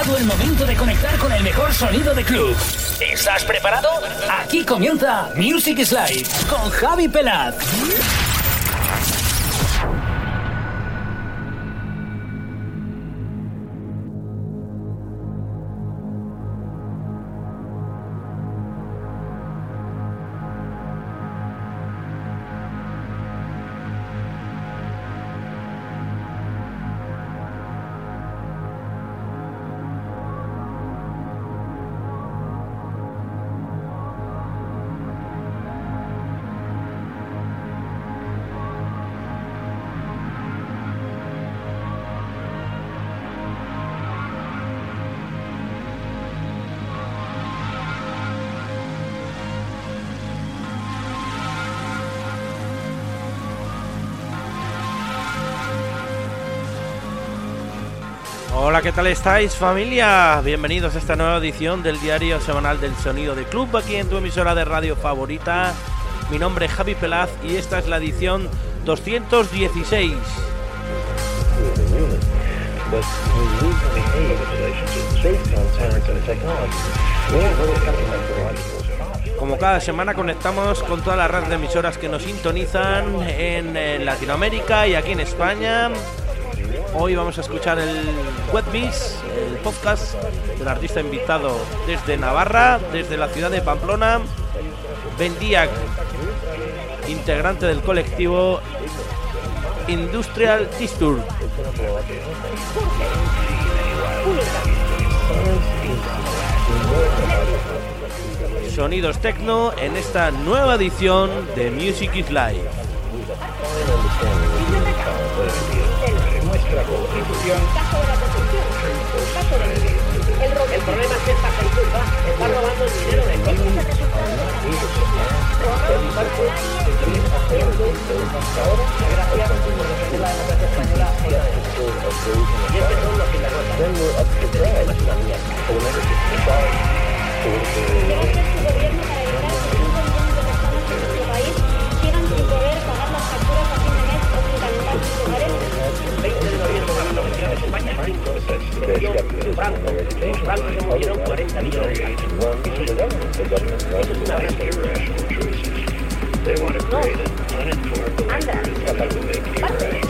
llegado el momento de conectar con el mejor sonido de club. ¿Estás preparado? Aquí comienza Music Slide con Javi Pelaz. ¿Qué tal estáis familia? Bienvenidos a esta nueva edición del diario semanal del sonido de club aquí en tu emisora de radio favorita. Mi nombre es Javi Pelaz y esta es la edición 216. Como cada semana conectamos con todas las redes de emisoras que nos sintonizan en Latinoamérica y aquí en España. Hoy vamos a escuchar el Webbiz, el podcast del artista invitado desde Navarra, desde la ciudad de Pamplona, Ben Diak, integrante del colectivo Industrial Disturb. Sonidos techno en esta nueva edición de Music is Live. Nuestra constitución. El problema es que esta gentuza está robando el dinero de todos. Gracias por defender la democracia española. Y es que son los que la notan. Este tema es una mierda. ¿Queréis que su gobierno para evitar que 5 millones de personas en nuestro país sigan sin poder pagar las facturas a fin de mes o sin calentar sus hogares? They want to create an uninformed electorate that will make irrational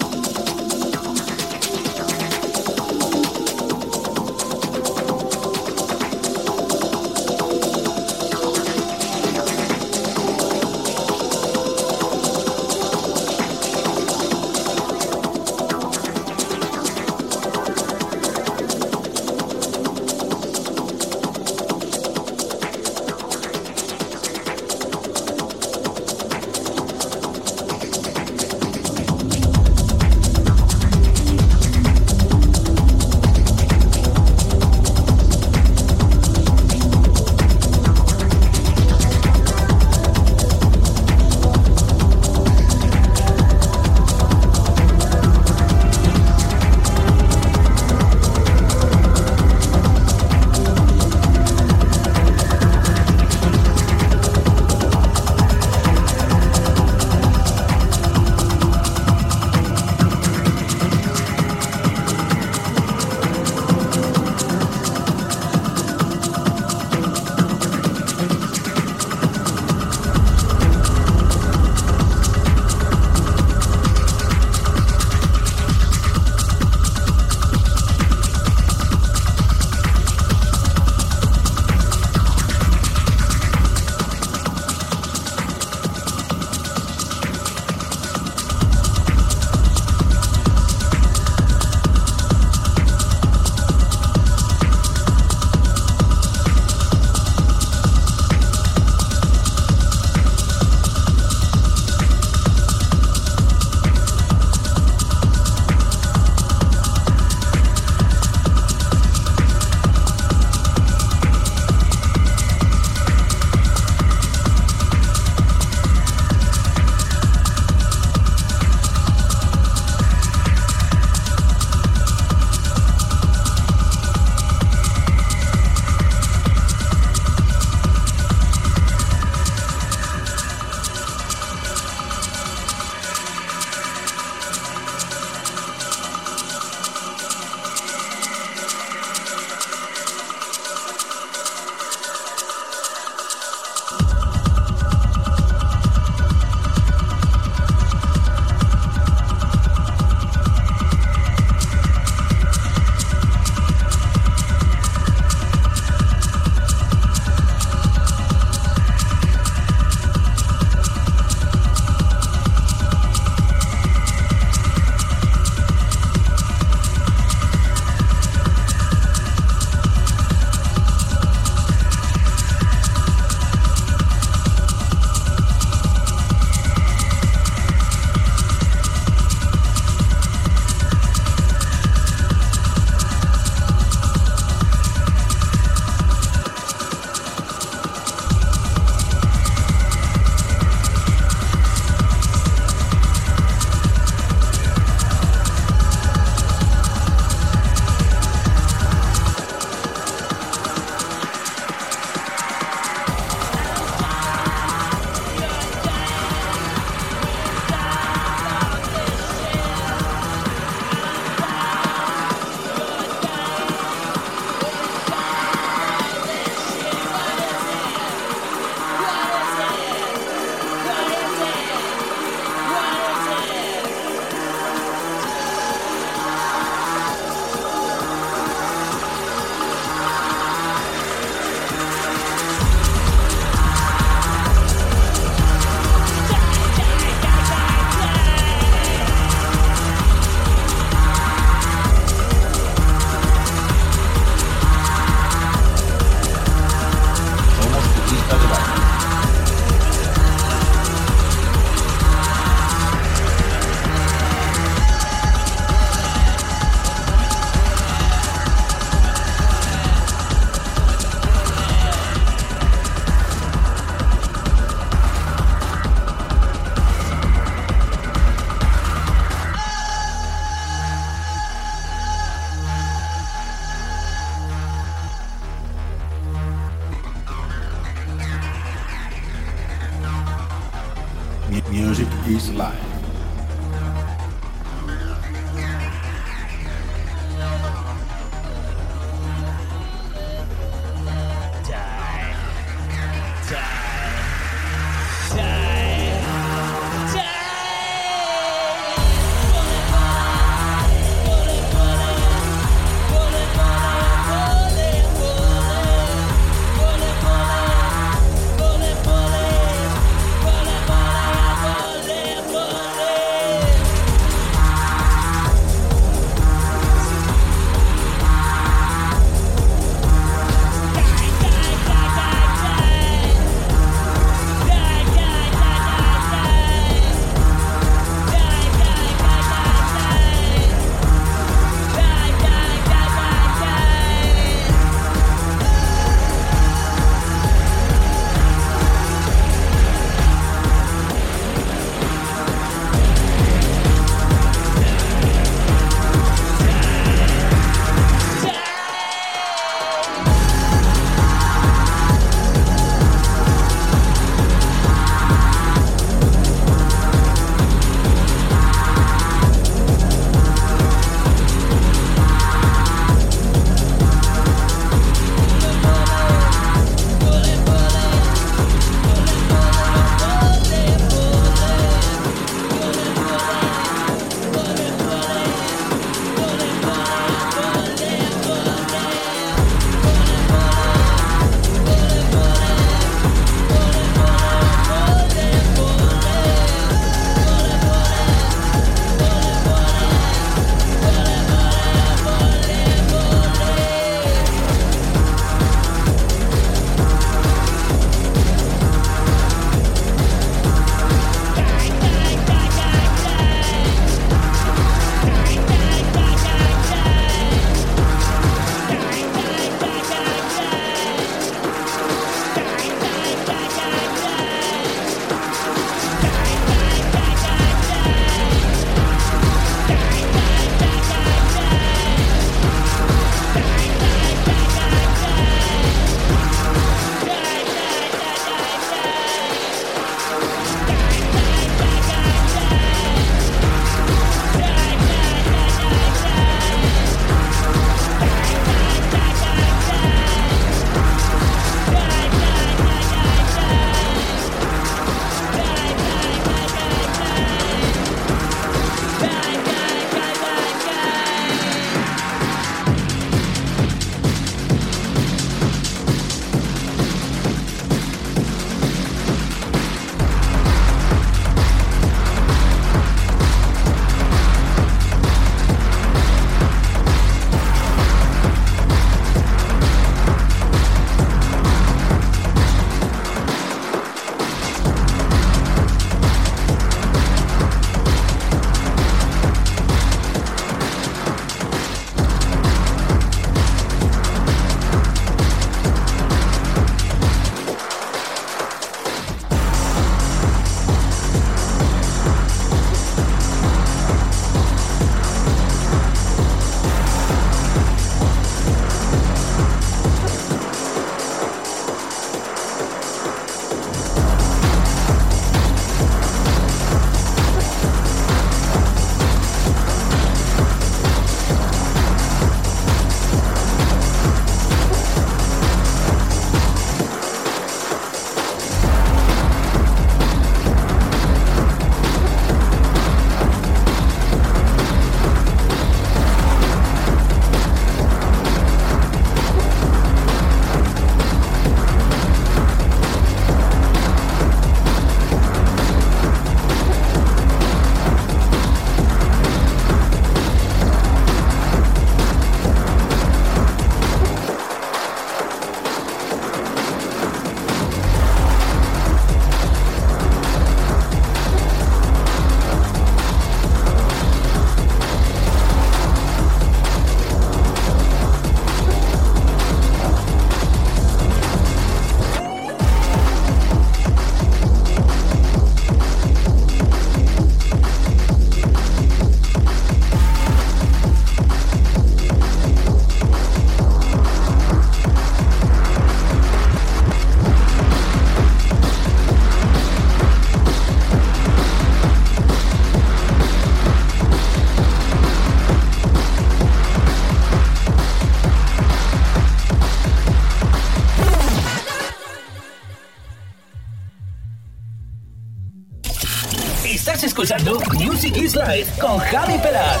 Is Life con Javi Peraz.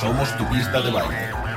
Somos tu pista de baile.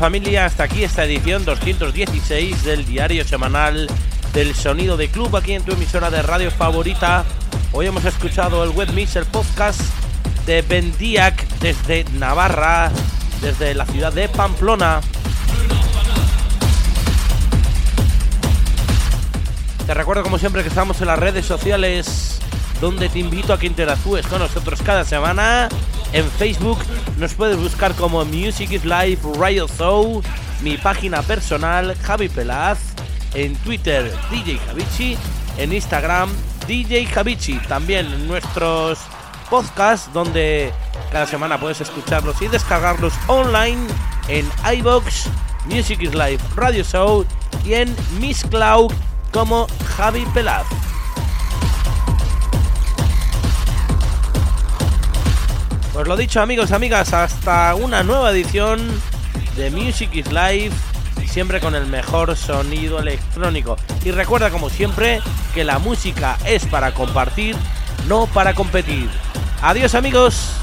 Familia, hasta aquí esta edición 216 del diario semanal del sonido de club aquí en tu emisora de radio favorita. Hoy hemos escuchado el Web Mix, el podcast de Bendiac desde Navarra, desde la ciudad de Pamplona. Te recuerdo como siempre que estamos en las redes sociales donde te invito a que interactúes con nosotros cada semana en Facebook nos puedes buscar como Music is Life Radio Show, mi página personal Javi Pelaz, en Twitter DJ Javichi, en Instagram DJ Javichi, también nuestros podcasts donde cada semana puedes escucharlos y descargarlos online en iBox, Music is Life Radio Show y en Miss Cloud como Javi Pelaz. Os lo dicho amigos, amigas, hasta una nueva edición de Music is Live, siempre con el mejor sonido electrónico. Y recuerda como siempre que la música es para compartir, no para competir. Adiós amigos.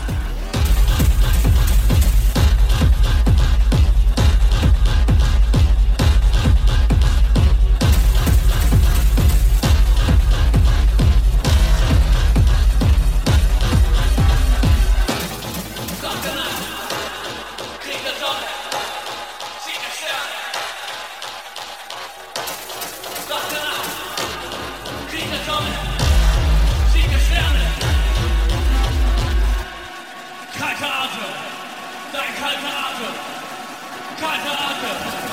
Stop it.